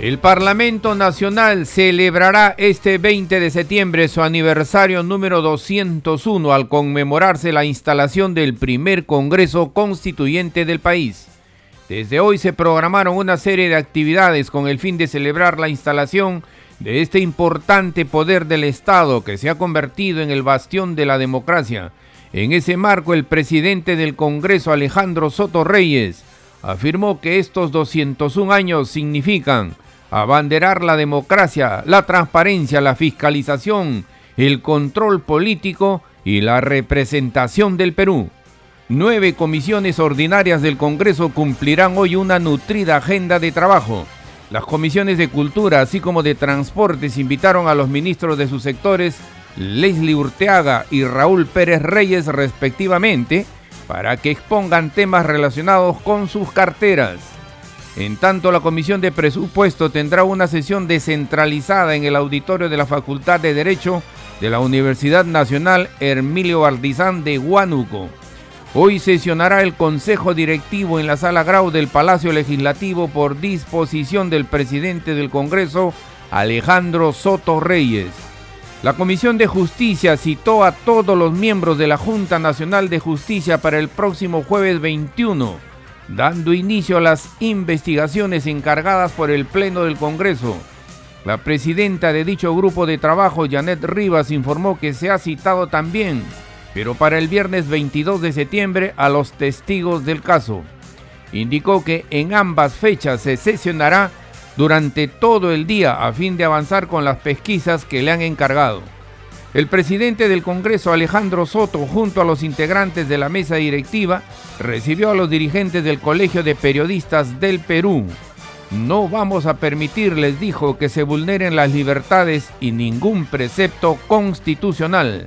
El Parlamento Nacional celebrará este 20 de septiembre su aniversario número 201 al conmemorarse la instalación del primer Congreso Constituyente del país. Desde hoy se programaron una serie de actividades con el fin de celebrar la instalación de este importante poder del Estado que se ha convertido en el bastión de la democracia. En ese marco, el presidente del Congreso, Alejandro Soto Reyes, afirmó que estos 201 años significan abanderar la democracia, la transparencia, la fiscalización, el control político y la representación del Perú. Nueve comisiones ordinarias del Congreso cumplirán hoy una nutrida agenda de trabajo. Las comisiones de Cultura, así como de Transportes, invitaron a los ministros de sus sectores, Leslie Urteaga y Raúl Pérez Reyes, respectivamente, para que expongan temas relacionados con sus carteras. En tanto, la Comisión de Presupuesto tendrá una sesión descentralizada en el auditorio de la Facultad de Derecho de la Universidad Nacional Hermilio Bardizán de Huánuco. Hoy sesionará el Consejo Directivo en la Sala Grau del Palacio Legislativo por disposición del presidente del Congreso, Alejandro Soto Reyes. La Comisión de Justicia citó a todos los miembros de la Junta Nacional de Justicia para el próximo jueves 21 dando inicio a las investigaciones encargadas por el Pleno del Congreso. La presidenta de dicho grupo de trabajo, Janet Rivas, informó que se ha citado también, pero para el viernes 22 de septiembre, a los testigos del caso. Indicó que en ambas fechas se sesionará durante todo el día a fin de avanzar con las pesquisas que le han encargado. El presidente del Congreso, Alejandro Soto, junto a los integrantes de la mesa directiva, recibió a los dirigentes del Colegio de Periodistas del Perú. No vamos a permitir, les dijo, que se vulneren las libertades y ningún precepto constitucional.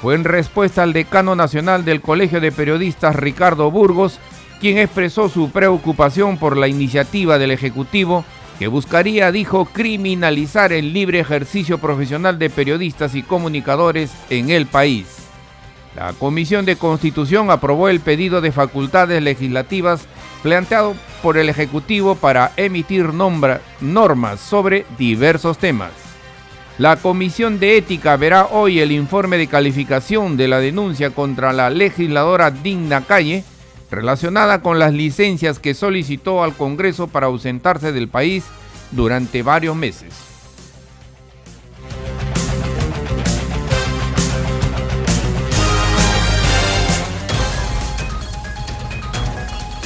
Fue en respuesta al decano nacional del Colegio de Periodistas, Ricardo Burgos, quien expresó su preocupación por la iniciativa del Ejecutivo que buscaría, dijo, criminalizar el libre ejercicio profesional de periodistas y comunicadores en el país. La Comisión de Constitución aprobó el pedido de facultades legislativas planteado por el Ejecutivo para emitir normas sobre diversos temas. La Comisión de Ética verá hoy el informe de calificación de la denuncia contra la legisladora Digna Calle, relacionada con las licencias que solicitó al Congreso para ausentarse del país durante varios meses.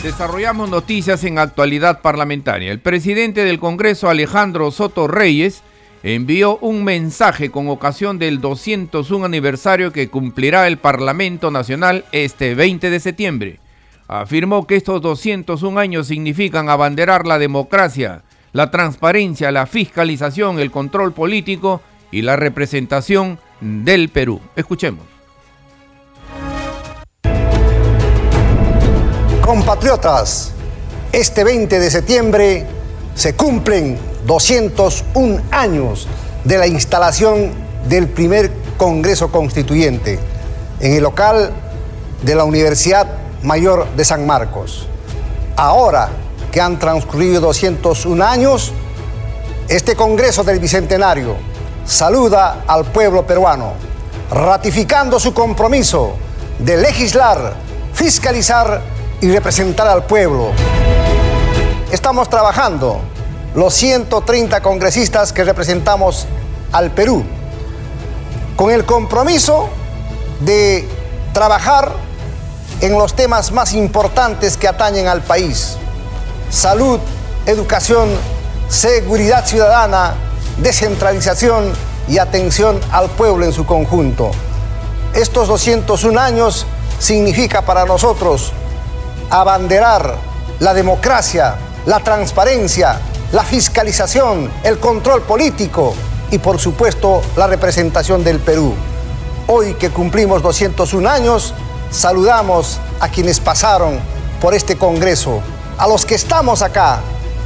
Desarrollamos noticias en actualidad parlamentaria. El presidente del Congreso, Alejandro Soto Reyes, envió un mensaje con ocasión del 201 aniversario que cumplirá el Parlamento Nacional este 20 de septiembre afirmó que estos 201 años significan abanderar la democracia, la transparencia, la fiscalización, el control político y la representación del Perú. Escuchemos. Compatriotas, este 20 de septiembre se cumplen 201 años de la instalación del primer Congreso Constituyente en el local de la Universidad Mayor de San Marcos. Ahora que han transcurrido 201 años, este Congreso del Bicentenario saluda al pueblo peruano, ratificando su compromiso de legislar, fiscalizar y representar al pueblo. Estamos trabajando los 130 congresistas que representamos al Perú, con el compromiso de trabajar en los temas más importantes que atañen al país. Salud, educación, seguridad ciudadana, descentralización y atención al pueblo en su conjunto. Estos 201 años significa para nosotros abanderar la democracia, la transparencia, la fiscalización, el control político y por supuesto la representación del Perú. Hoy que cumplimos 201 años, saludamos a quienes pasaron por este Congreso, a los que estamos acá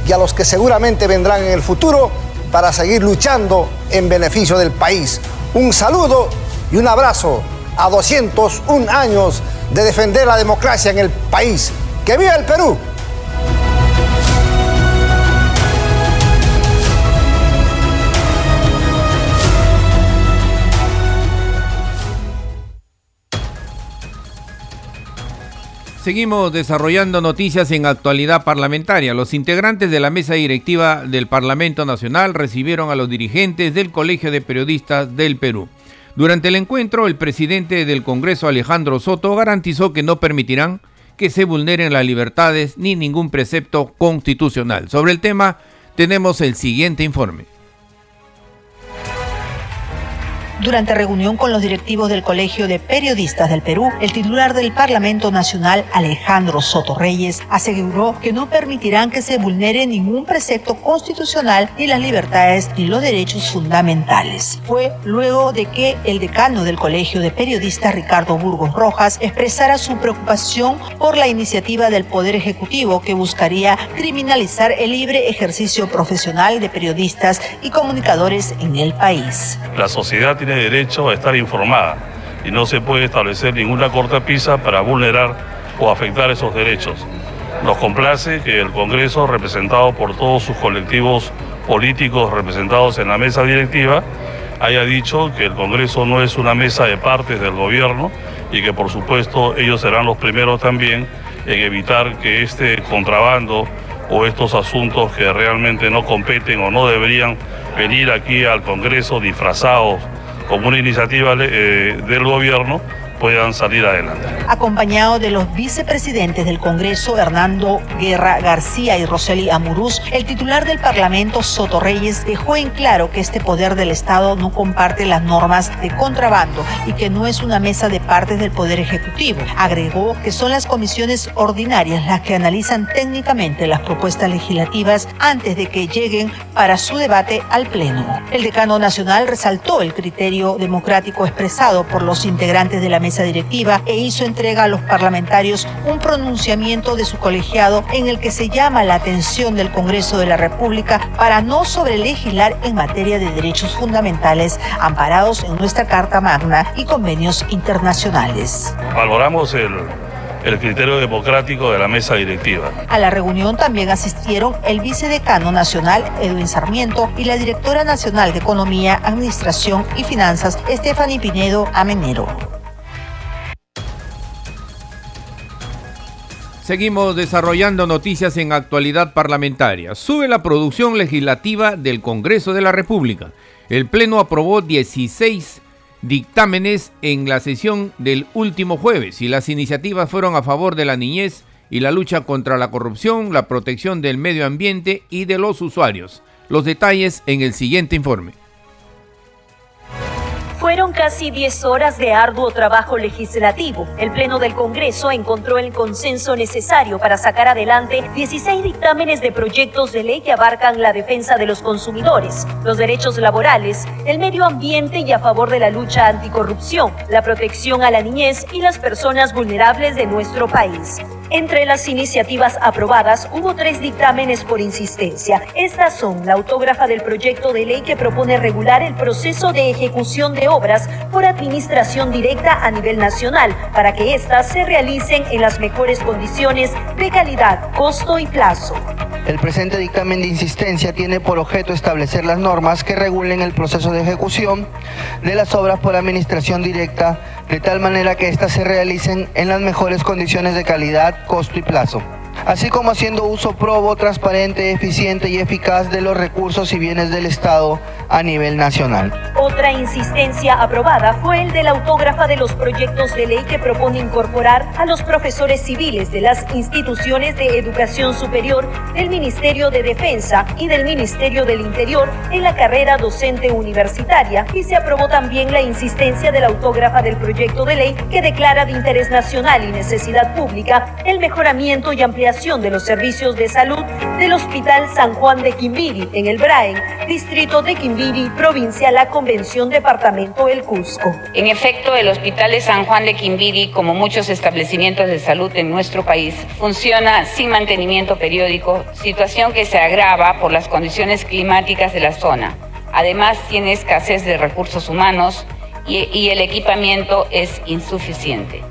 y a los que seguramente vendrán en el futuro para seguir luchando en beneficio del país. Un saludo y un abrazo a 201 años de defender la democracia en el país. ¡Que viva el Perú! Seguimos desarrollando noticias en actualidad parlamentaria. Los integrantes de la mesa directiva del Parlamento Nacional recibieron a los dirigentes del Colegio de Periodistas del Perú. Durante el encuentro, el presidente del Congreso, Alejandro Soto, garantizó que no permitirán que se vulneren las libertades ni ningún precepto constitucional. Sobre el tema, tenemos el siguiente informe. Durante reunión con los directivos del Colegio de Periodistas del Perú, el titular del Parlamento Nacional, Alejandro Soto Reyes, aseguró que no permitirán que se vulnere ningún precepto constitucional ni las libertades ni los derechos fundamentales. Fue luego de que el decano del Colegio de Periodistas, Ricardo Burgos Rojas, expresara su preocupación por la iniciativa del Poder Ejecutivo que buscaría criminalizar el libre ejercicio profesional de periodistas y comunicadores en el país. La sociedad tiene derecho a estar informada y no se puede establecer ninguna cortapisa para vulnerar o afectar esos derechos. Nos complace que el Congreso, representado por todos sus colectivos políticos representados en la mesa directiva, haya dicho que el Congreso no es una mesa de partes del gobierno y que por supuesto ellos serán los primeros también en evitar que este contrabando o estos asuntos que realmente no competen o no deberían venir aquí al Congreso disfrazados como una iniciativa eh, del gobierno puedan salir adelante. Acompañado de los vicepresidentes del Congreso, Hernando Guerra García y Roseli Amurús, el titular del Parlamento, Soto Reyes, dejó en claro que este poder del Estado no comparte las normas de contrabando y que no es una mesa de partes del Poder Ejecutivo. Agregó que son las comisiones ordinarias las que analizan técnicamente las propuestas legislativas antes de que lleguen para su debate al Pleno. El decano nacional resaltó el criterio democrático expresado por los integrantes de la mesa directiva e hizo entrega a los parlamentarios un pronunciamiento de su colegiado en el que se llama la atención del Congreso de la República para no sobrelegislar en materia de derechos fundamentales amparados en nuestra Carta Magna y convenios internacionales. Valoramos el el criterio democrático de la mesa directiva. A la reunión también asistieron el vicedecano nacional Edwin Sarmiento y la directora nacional de Economía, Administración y Finanzas, Stephanie Pinedo Amenero. Seguimos desarrollando noticias en actualidad parlamentaria. Sube la producción legislativa del Congreso de la República. El Pleno aprobó 16 dictámenes en la sesión del último jueves y las iniciativas fueron a favor de la niñez y la lucha contra la corrupción, la protección del medio ambiente y de los usuarios. Los detalles en el siguiente informe. Fueron casi 10 horas de arduo trabajo legislativo. El Pleno del Congreso encontró el consenso necesario para sacar adelante 16 dictámenes de proyectos de ley que abarcan la defensa de los consumidores, los derechos laborales, el medio ambiente y a favor de la lucha anticorrupción, la protección a la niñez y las personas vulnerables de nuestro país. Entre las iniciativas aprobadas hubo tres dictámenes por insistencia. Estas son la autógrafa del proyecto de ley que propone regular el proceso de ejecución de obras por administración directa a nivel nacional para que éstas se realicen en las mejores condiciones de calidad, costo y plazo. El presente dictamen de insistencia tiene por objeto establecer las normas que regulen el proceso de ejecución de las obras por administración directa de tal manera que éstas se realicen en las mejores condiciones de calidad, costo y plazo así como haciendo uso probo, transparente, eficiente y eficaz de los recursos y bienes del Estado a nivel nacional. Otra insistencia aprobada fue el de la autógrafa de los proyectos de ley que propone incorporar a los profesores civiles de las instituciones de educación superior del Ministerio de Defensa y del Ministerio del Interior en la carrera docente universitaria y se aprobó también la insistencia de la autógrafa del proyecto de ley que declara de interés nacional y necesidad pública el mejoramiento y ampliación de los servicios de salud del Hospital San Juan de Quimbiri en el Braen, distrito de Quimbiri, provincia La Convención, departamento El Cusco. En efecto, el Hospital de San Juan de Quimbiri, como muchos establecimientos de salud en nuestro país, funciona sin mantenimiento periódico, situación que se agrava por las condiciones climáticas de la zona. Además, tiene escasez de recursos humanos y el equipamiento es insuficiente.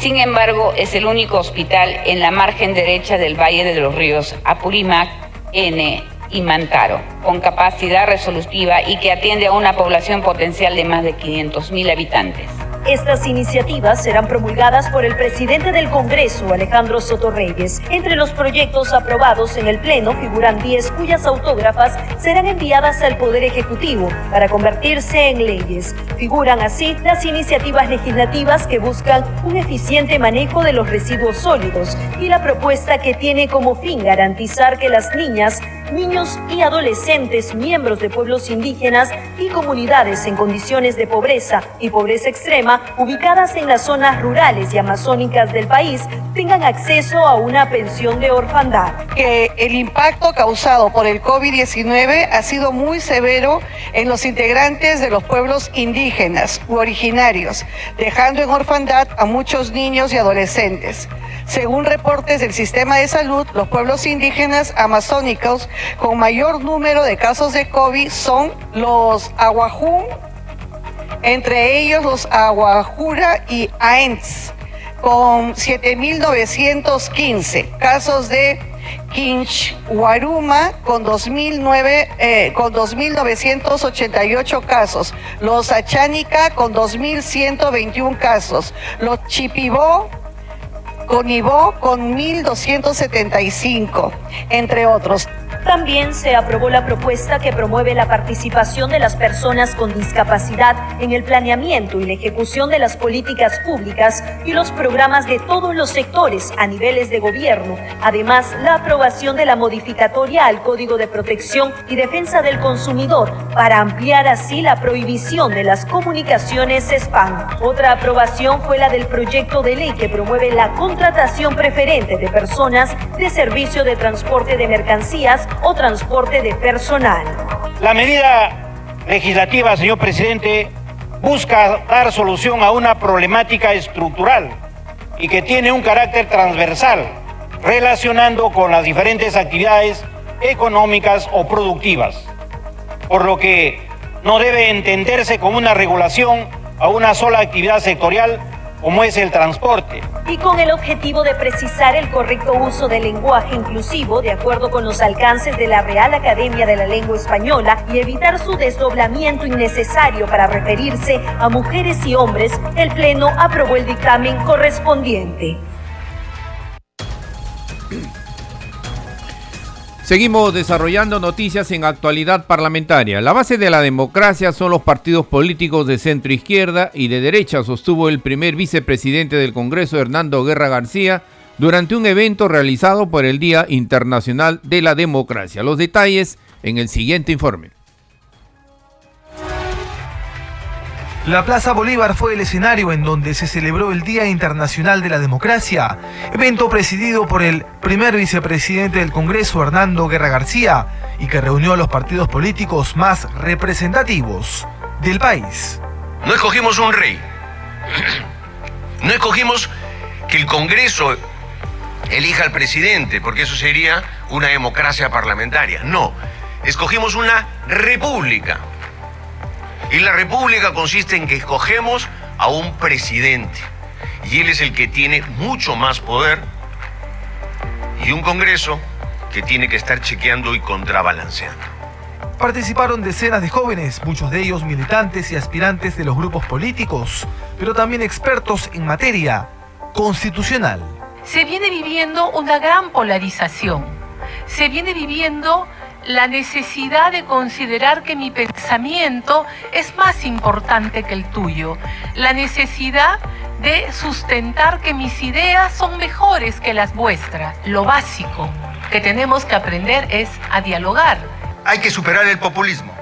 Sin embargo, es el único hospital en la margen derecha del Valle de los Ríos, Apurímac, N y Mantaro, con capacidad resolutiva y que atiende a una población potencial de más de 500.000 habitantes. Estas iniciativas serán promulgadas por el presidente del Congreso, Alejandro Sotorreyes. Entre los proyectos aprobados en el Pleno figuran 10 cuyas autógrafas serán enviadas al Poder Ejecutivo para convertirse en leyes. Figuran así las iniciativas legislativas que buscan un eficiente manejo de los residuos sólidos y la propuesta que tiene como fin garantizar que las niñas, niños y adolescentes miembros de pueblos indígenas y comunidades en condiciones de pobreza y pobreza extrema ubicadas en las zonas rurales y amazónicas del país tengan acceso a una pensión de orfandad. Que el impacto causado por el COVID-19 ha sido muy severo en los integrantes de los pueblos indígenas u originarios, dejando en orfandad a muchos niños y adolescentes. Según reportes del sistema de salud, los pueblos indígenas amazónicos con mayor número de casos de COVID son los Aguajún, entre ellos los Aguajura y Aents, con 7.915 casos de Quinchhuaruma con 2009 eh, con 2.988 casos, los Achánica con 2.121 casos, los Chipibó con Ibó con 1.275, entre otros. También se aprobó la propuesta que promueve la participación de las personas con discapacidad en el planeamiento y la ejecución de las políticas públicas y los programas de todos los sectores a niveles de gobierno. Además, la aprobación de la modificatoria al Código de Protección y Defensa del Consumidor para ampliar así la prohibición de las comunicaciones spam. Otra aprobación fue la del proyecto de ley que promueve la contratación preferente de personas de servicio de transporte de mercancías o transporte de personal. La medida legislativa, señor presidente, busca dar solución a una problemática estructural y que tiene un carácter transversal, relacionando con las diferentes actividades económicas o productivas, por lo que no debe entenderse como una regulación a una sola actividad sectorial como es el transporte. Y con el objetivo de precisar el correcto uso del lenguaje inclusivo de acuerdo con los alcances de la Real Academia de la Lengua Española y evitar su desdoblamiento innecesario para referirse a mujeres y hombres, el Pleno aprobó el dictamen correspondiente. Seguimos desarrollando noticias en actualidad parlamentaria. La base de la democracia son los partidos políticos de centro izquierda y de derecha, sostuvo el primer vicepresidente del Congreso, Hernando Guerra García, durante un evento realizado por el Día Internacional de la Democracia. Los detalles en el siguiente informe. La Plaza Bolívar fue el escenario en donde se celebró el Día Internacional de la Democracia, evento presidido por el primer vicepresidente del Congreso, Hernando Guerra García, y que reunió a los partidos políticos más representativos del país. No escogimos un rey, no escogimos que el Congreso elija al presidente, porque eso sería una democracia parlamentaria. No, escogimos una república y la república consiste en que escogemos a un presidente. Y él es el que tiene mucho más poder. Y un Congreso que tiene que estar chequeando y contrabalanceando. Participaron decenas de jóvenes, muchos de ellos militantes y aspirantes de los grupos políticos, pero también expertos en materia constitucional. Se viene viviendo una gran polarización. Se viene viviendo la necesidad de considerar que mi pensamiento es más importante que el tuyo, la necesidad de sustentar que mis ideas son mejores que las vuestras. Lo básico que tenemos que aprender es a dialogar. Hay que superar el populismo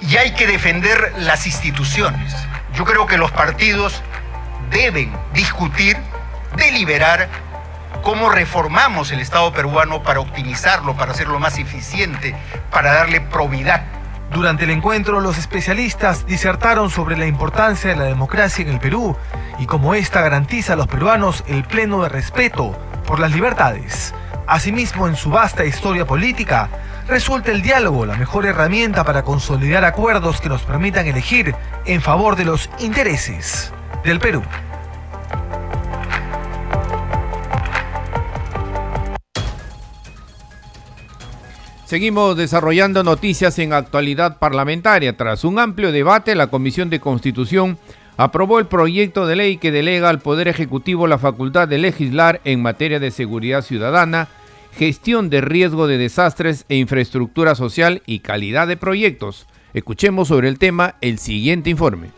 y hay que defender las instituciones. Yo creo que los partidos deben discutir, deliberar cómo reformamos el Estado peruano para optimizarlo, para hacerlo más eficiente, para darle probidad. Durante el encuentro, los especialistas disertaron sobre la importancia de la democracia en el Perú y cómo ésta garantiza a los peruanos el pleno de respeto por las libertades. Asimismo, en su vasta historia política, resulta el diálogo la mejor herramienta para consolidar acuerdos que nos permitan elegir en favor de los intereses del Perú. Seguimos desarrollando noticias en actualidad parlamentaria. Tras un amplio debate, la Comisión de Constitución aprobó el proyecto de ley que delega al Poder Ejecutivo la facultad de legislar en materia de seguridad ciudadana, gestión de riesgo de desastres e infraestructura social y calidad de proyectos. Escuchemos sobre el tema el siguiente informe.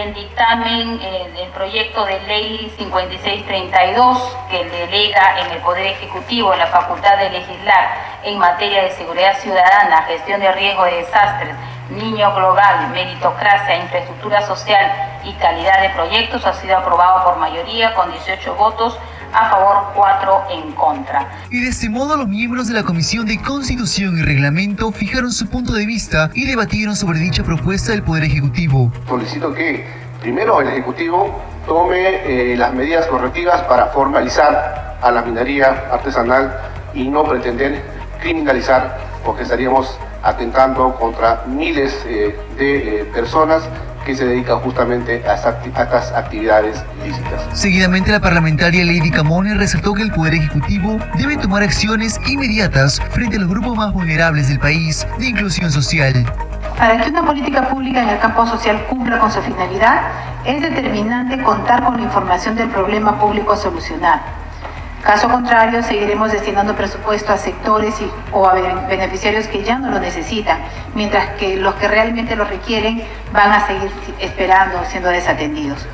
El dictamen eh, del proyecto de ley 5632 que delega en el Poder Ejecutivo la facultad de legislar en materia de seguridad ciudadana, gestión de riesgo de desastres, niño global, meritocracia, infraestructura social y calidad de proyectos ha sido aprobado por mayoría con 18 votos a favor, 4 en contra. Y de este modo los miembros de la Comisión de Constitución y Reglamento fijaron su punto de vista y debatieron sobre dicha propuesta del Poder Ejecutivo. Solicito que primero el Ejecutivo tome eh, las medidas correctivas para formalizar a la minería artesanal y no pretender criminalizar porque estaríamos atentando contra miles eh, de eh, personas que se dedica justamente a, estas actividades ilícitas. Seguidamente, la parlamentaria Lady Camone resaltó que el Poder Ejecutivo debe tomar acciones inmediatas frente a los grupos más vulnerables del país de inclusión social. Para que una política pública en el campo social cumpla con su finalidad, es determinante contar con la información del problema público a solucionar Caso contrario, seguiremos destinando presupuesto a sectores o a beneficiarios que ya no lo necesitan, mientras que los que realmente lo requieren van a seguir esperando, siendo desatendidos.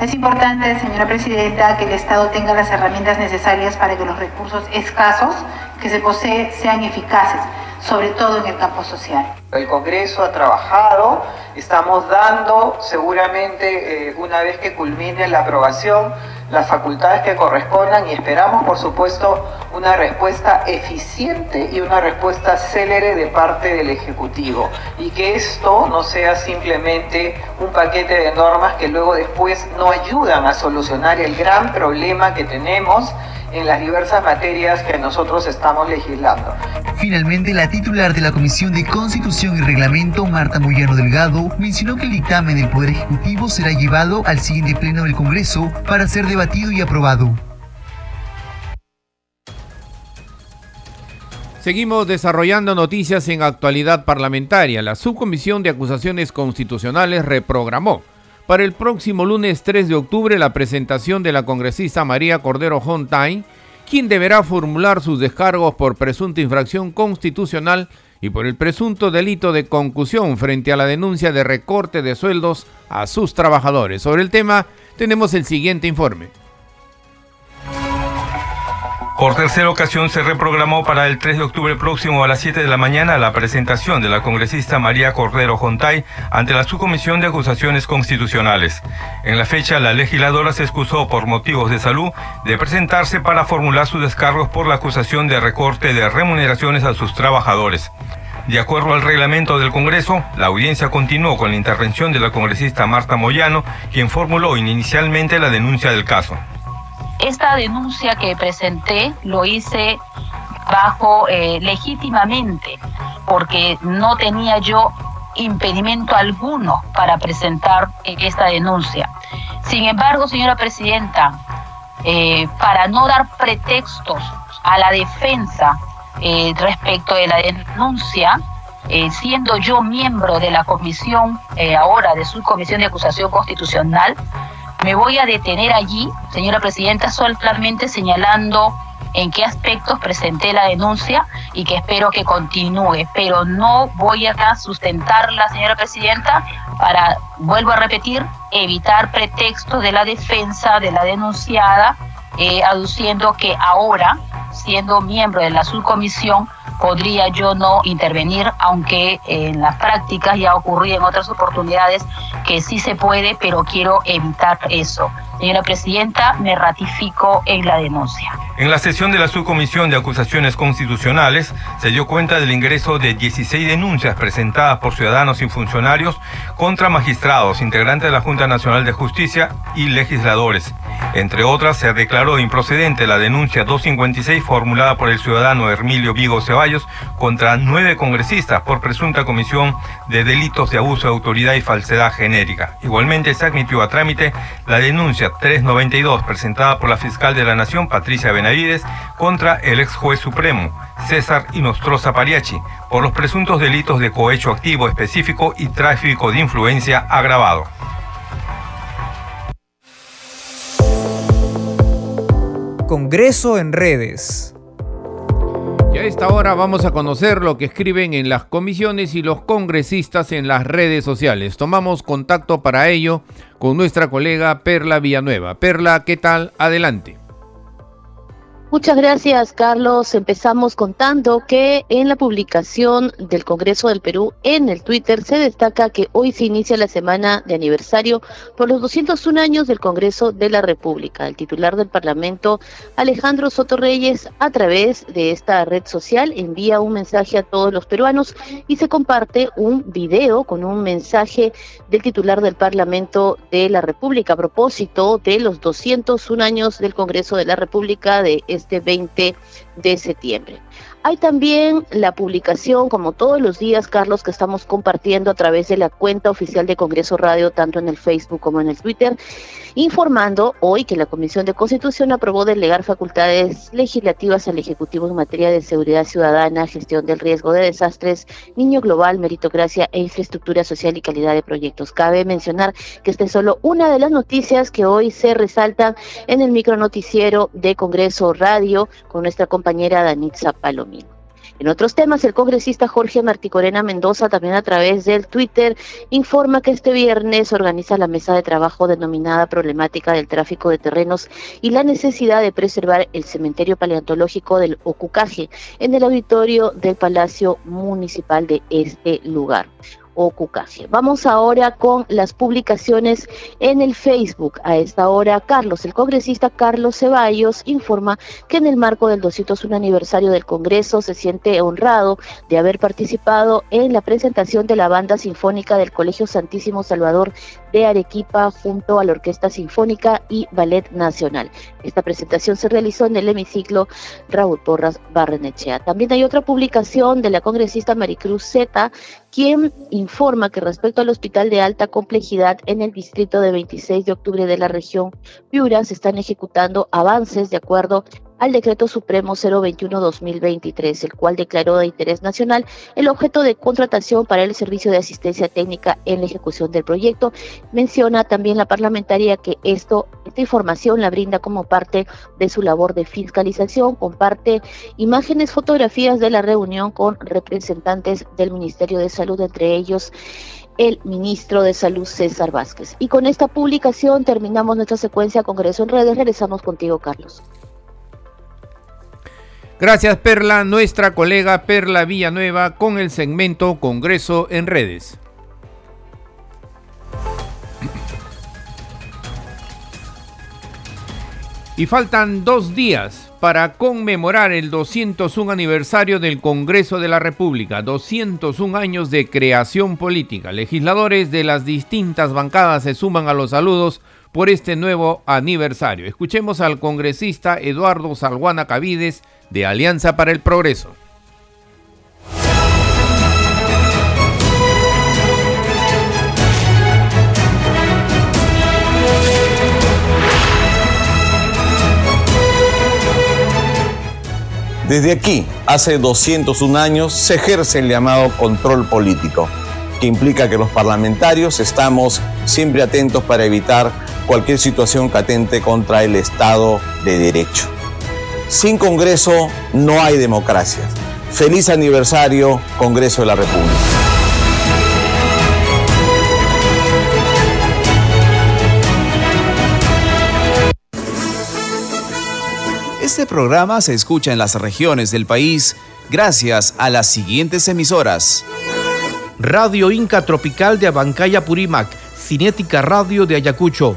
Es importante, señora Presidenta, que el Estado tenga las herramientas necesarias para que los recursos escasos que se posee sean eficaces, sobre todo en el campo social. El Congreso ha trabajado, estamos dando seguramente eh, una vez que culmine la aprobación las facultades que correspondan y esperamos por supuesto una respuesta eficiente y una respuesta célere de parte del Ejecutivo y que esto no sea simplemente un paquete de normas que luego después no ayudan a solucionar el gran problema que tenemos en las diversas materias que nosotros estamos legislando. Finalmente, la titular de la Comisión de Constitución y Reglamento, Marta Moyano Delgado, mencionó que el dictamen del Poder Ejecutivo será llevado al siguiente pleno del Congreso para ser debatido y aprobado. Seguimos desarrollando noticias en actualidad parlamentaria. La Subcomisión de Acusaciones Constitucionales reprogramó para el próximo lunes 3 de octubre la presentación de la congresista María Cordero Hontain, quien deberá formular sus descargos por presunta infracción constitucional y por el presunto delito de concusión frente a la denuncia de recorte de sueldos a sus trabajadores. Sobre el tema tenemos el siguiente informe. Por tercera ocasión se reprogramó para el 3 de octubre próximo a las 7 de la mañana la presentación de la congresista María Cordero Jontay ante la Subcomisión de Acusaciones Constitucionales. En la fecha, la legisladora se excusó por motivos de salud de presentarse para formular sus descargos por la acusación de recorte de remuneraciones a sus trabajadores. De acuerdo al reglamento del Congreso, la audiencia continuó con la intervención de la congresista Marta Moyano, quien formuló inicialmente la denuncia del caso. Esta denuncia que presenté lo hice bajo eh, legítimamente, porque no tenía yo impedimento alguno para presentar esta denuncia. Sin embargo, señora presidenta, eh, para no dar pretextos a la defensa eh, respecto de la denuncia, siendo yo miembro de la comisión, ahora de su comisión de acusación constitucional, me voy a detener allí, señora presidenta, solamente señalando en qué aspectos presenté la denuncia y que espero que continúe, pero no voy a sustentarla, señora presidenta, para, vuelvo a repetir, evitar pretextos de la defensa de la denunciada, eh, aduciendo que ahora, siendo miembro de la subcomisión, podría yo no intervenir, aunque en las prácticas ya ocurrido en otras oportunidades que sí se puede, pero quiero evitar eso. Señora Presidenta, me ratifico en la denuncia. En la sesión de la Subcomisión de Acusaciones Constitucionales se dio cuenta del ingreso de 16 denuncias presentadas por ciudadanos y funcionarios contra magistrados, integrantes de la Junta Nacional de Justicia y legisladores. Entre otras, se declaró improcedente la denuncia 256 formulada por el ciudadano Hermilio Vigo Ceballos contra nueve congresistas por presunta comisión de delitos de abuso de autoridad y falsedad genérica. Igualmente se admitió a trámite la denuncia 392 presentada por la fiscal de la Nación, Patricia Benavides, contra el ex juez supremo, César Inostroza Pariachi, por los presuntos delitos de cohecho activo específico y tráfico de influencia agravado. Congreso en redes. Y a esta hora vamos a conocer lo que escriben en las comisiones y los congresistas en las redes sociales. Tomamos contacto para ello con nuestra colega Perla Villanueva. Perla, ¿qué tal? Adelante. Muchas gracias, Carlos. Empezamos contando que en la publicación del Congreso del Perú en el Twitter se destaca que hoy se inicia la semana de aniversario por los 201 años del Congreso de la República. El titular del Parlamento, Alejandro Soto Reyes, a través de esta red social envía un mensaje a todos los peruanos y se comparte un video con un mensaje del titular del Parlamento de la República a propósito de los 201 años del Congreso de la República de 20 de septiembre. Hay también la publicación, como todos los días, Carlos, que estamos compartiendo a través de la cuenta oficial de Congreso Radio, tanto en el Facebook como en el Twitter, informando hoy que la Comisión de Constitución aprobó delegar facultades legislativas al Ejecutivo en materia de seguridad ciudadana, gestión del riesgo de desastres, niño global, meritocracia e infraestructura social y calidad de proyectos. Cabe mencionar que esta es solo una de las noticias que hoy se resaltan en el micronoticiero de Congreso Radio con nuestra compañera Danitza Palomino. En otros temas, el congresista Jorge Marticorena Mendoza, también a través del Twitter, informa que este viernes organiza la mesa de trabajo denominada Problemática del Tráfico de Terrenos y la necesidad de preservar el cementerio paleontológico del Ocucaje en el auditorio del Palacio Municipal de este lugar. Vamos ahora con las publicaciones en el Facebook. A esta hora, Carlos, el congresista Carlos Ceballos, informa que en el marco del 201 aniversario del Congreso se siente honrado de haber participado en la presentación de la banda sinfónica del Colegio Santísimo Salvador de Arequipa junto a la Orquesta Sinfónica y Ballet Nacional. Esta presentación se realizó en el hemiciclo Raúl Porras Barrenechea. También hay otra publicación de la congresista Maricruz Zeta, quien informa que respecto al hospital de alta complejidad en el distrito de 26 de octubre de la región Piura se están ejecutando avances de acuerdo al Decreto Supremo 021-2023, el cual declaró de interés nacional el objeto de contratación para el servicio de asistencia técnica en la ejecución del proyecto. Menciona también la parlamentaria que esto, esta información la brinda como parte de su labor de fiscalización, comparte imágenes, fotografías de la reunión con representantes del Ministerio de Salud, entre ellos el ministro de Salud César Vázquez. Y con esta publicación terminamos nuestra secuencia Congreso en Redes. Regresamos contigo, Carlos. Gracias Perla, nuestra colega Perla Villanueva con el segmento Congreso en redes. Y faltan dos días para conmemorar el 201 aniversario del Congreso de la República, 201 años de creación política. Legisladores de las distintas bancadas se suman a los saludos por este nuevo aniversario. Escuchemos al congresista Eduardo Salguana Cavides, de Alianza para el Progreso. Desde aquí, hace 201 años, se ejerce el llamado control político, que implica que los parlamentarios estamos siempre atentos para evitar cualquier situación catente contra el Estado de Derecho. Sin Congreso no hay democracia. Feliz aniversario, Congreso de la República. Este programa se escucha en las regiones del país gracias a las siguientes emisoras. Radio Inca Tropical de Abancaya Purímac, Cinética Radio de Ayacucho,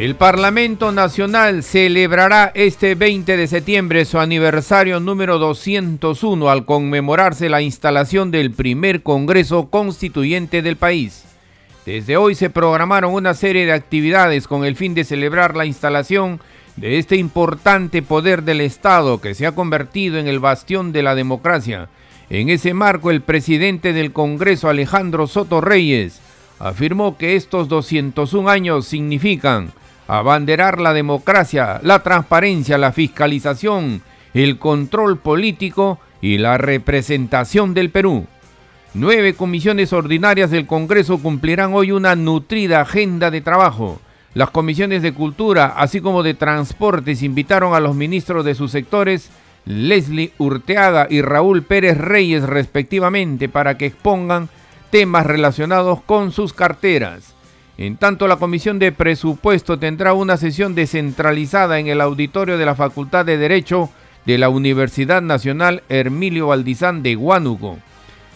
El Parlamento Nacional celebrará este 20 de septiembre su aniversario número 201 al conmemorarse la instalación del primer Congreso Constituyente del país. Desde hoy se programaron una serie de actividades con el fin de celebrar la instalación de este importante poder del Estado que se ha convertido en el bastión de la democracia. En ese marco, el presidente del Congreso, Alejandro Soto Reyes, afirmó que estos 201 años significan abanderar la democracia, la transparencia, la fiscalización, el control político y la representación del Perú. Nueve comisiones ordinarias del Congreso cumplirán hoy una nutrida agenda de trabajo. Las comisiones de Cultura, así como de Transportes, invitaron a los ministros de sus sectores, Leslie Urteaga y Raúl Pérez Reyes respectivamente, para que expongan temas relacionados con sus carteras. En tanto, la Comisión de Presupuesto tendrá una sesión descentralizada en el auditorio de la Facultad de Derecho de la Universidad Nacional Hermilio Valdizán de Huánuco.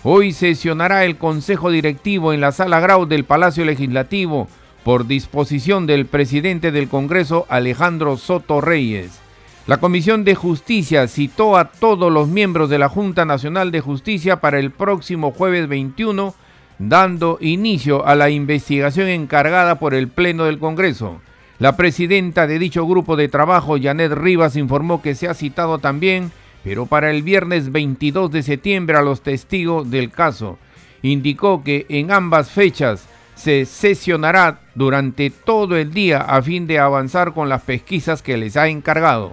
Hoy sesionará el Consejo Directivo en la Sala Grau del Palacio Legislativo por disposición del presidente del Congreso Alejandro Soto Reyes. La Comisión de Justicia citó a todos los miembros de la Junta Nacional de Justicia para el próximo jueves 21 dando inicio a la investigación encargada por el Pleno del Congreso. La presidenta de dicho grupo de trabajo, Janet Rivas, informó que se ha citado también, pero para el viernes 22 de septiembre, a los testigos del caso. Indicó que en ambas fechas se sesionará durante todo el día a fin de avanzar con las pesquisas que les ha encargado.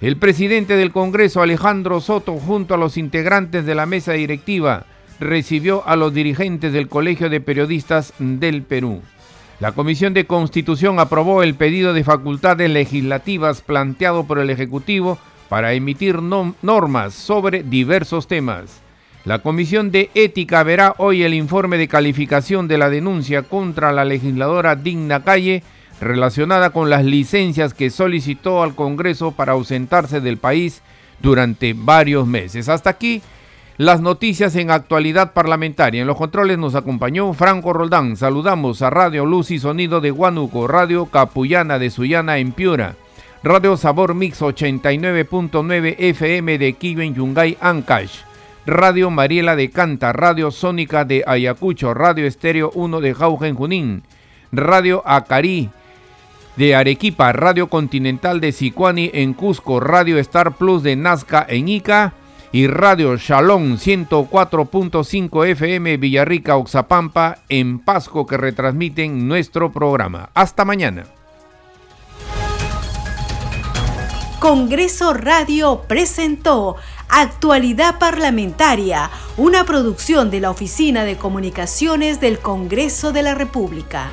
El presidente del Congreso, Alejandro Soto, junto a los integrantes de la mesa directiva, recibió a los dirigentes del Colegio de Periodistas del Perú. La Comisión de Constitución aprobó el pedido de facultades legislativas planteado por el Ejecutivo para emitir normas sobre diversos temas. La Comisión de Ética verá hoy el informe de calificación de la denuncia contra la legisladora Digna Calle relacionada con las licencias que solicitó al Congreso para ausentarse del país durante varios meses. Hasta aquí las noticias en actualidad parlamentaria. En los controles nos acompañó Franco Roldán. Saludamos a Radio Luz y Sonido de Huánuco, Radio Capullana de Sullana en Piura, Radio Sabor Mix 89.9 FM de Quillo en Yungay, Ancash, Radio Mariela de Canta, Radio Sónica de Ayacucho, Radio Estéreo 1 de Jauja Junín, Radio Acari de Arequipa, Radio Continental de Sicuani en Cusco, Radio Star Plus de Nazca en Ica, y Radio Shalom 104.5 FM Villarrica Oxapampa en Pasco que retransmiten nuestro programa. Hasta mañana. Congreso Radio presentó Actualidad Parlamentaria, una producción de la Oficina de Comunicaciones del Congreso de la República.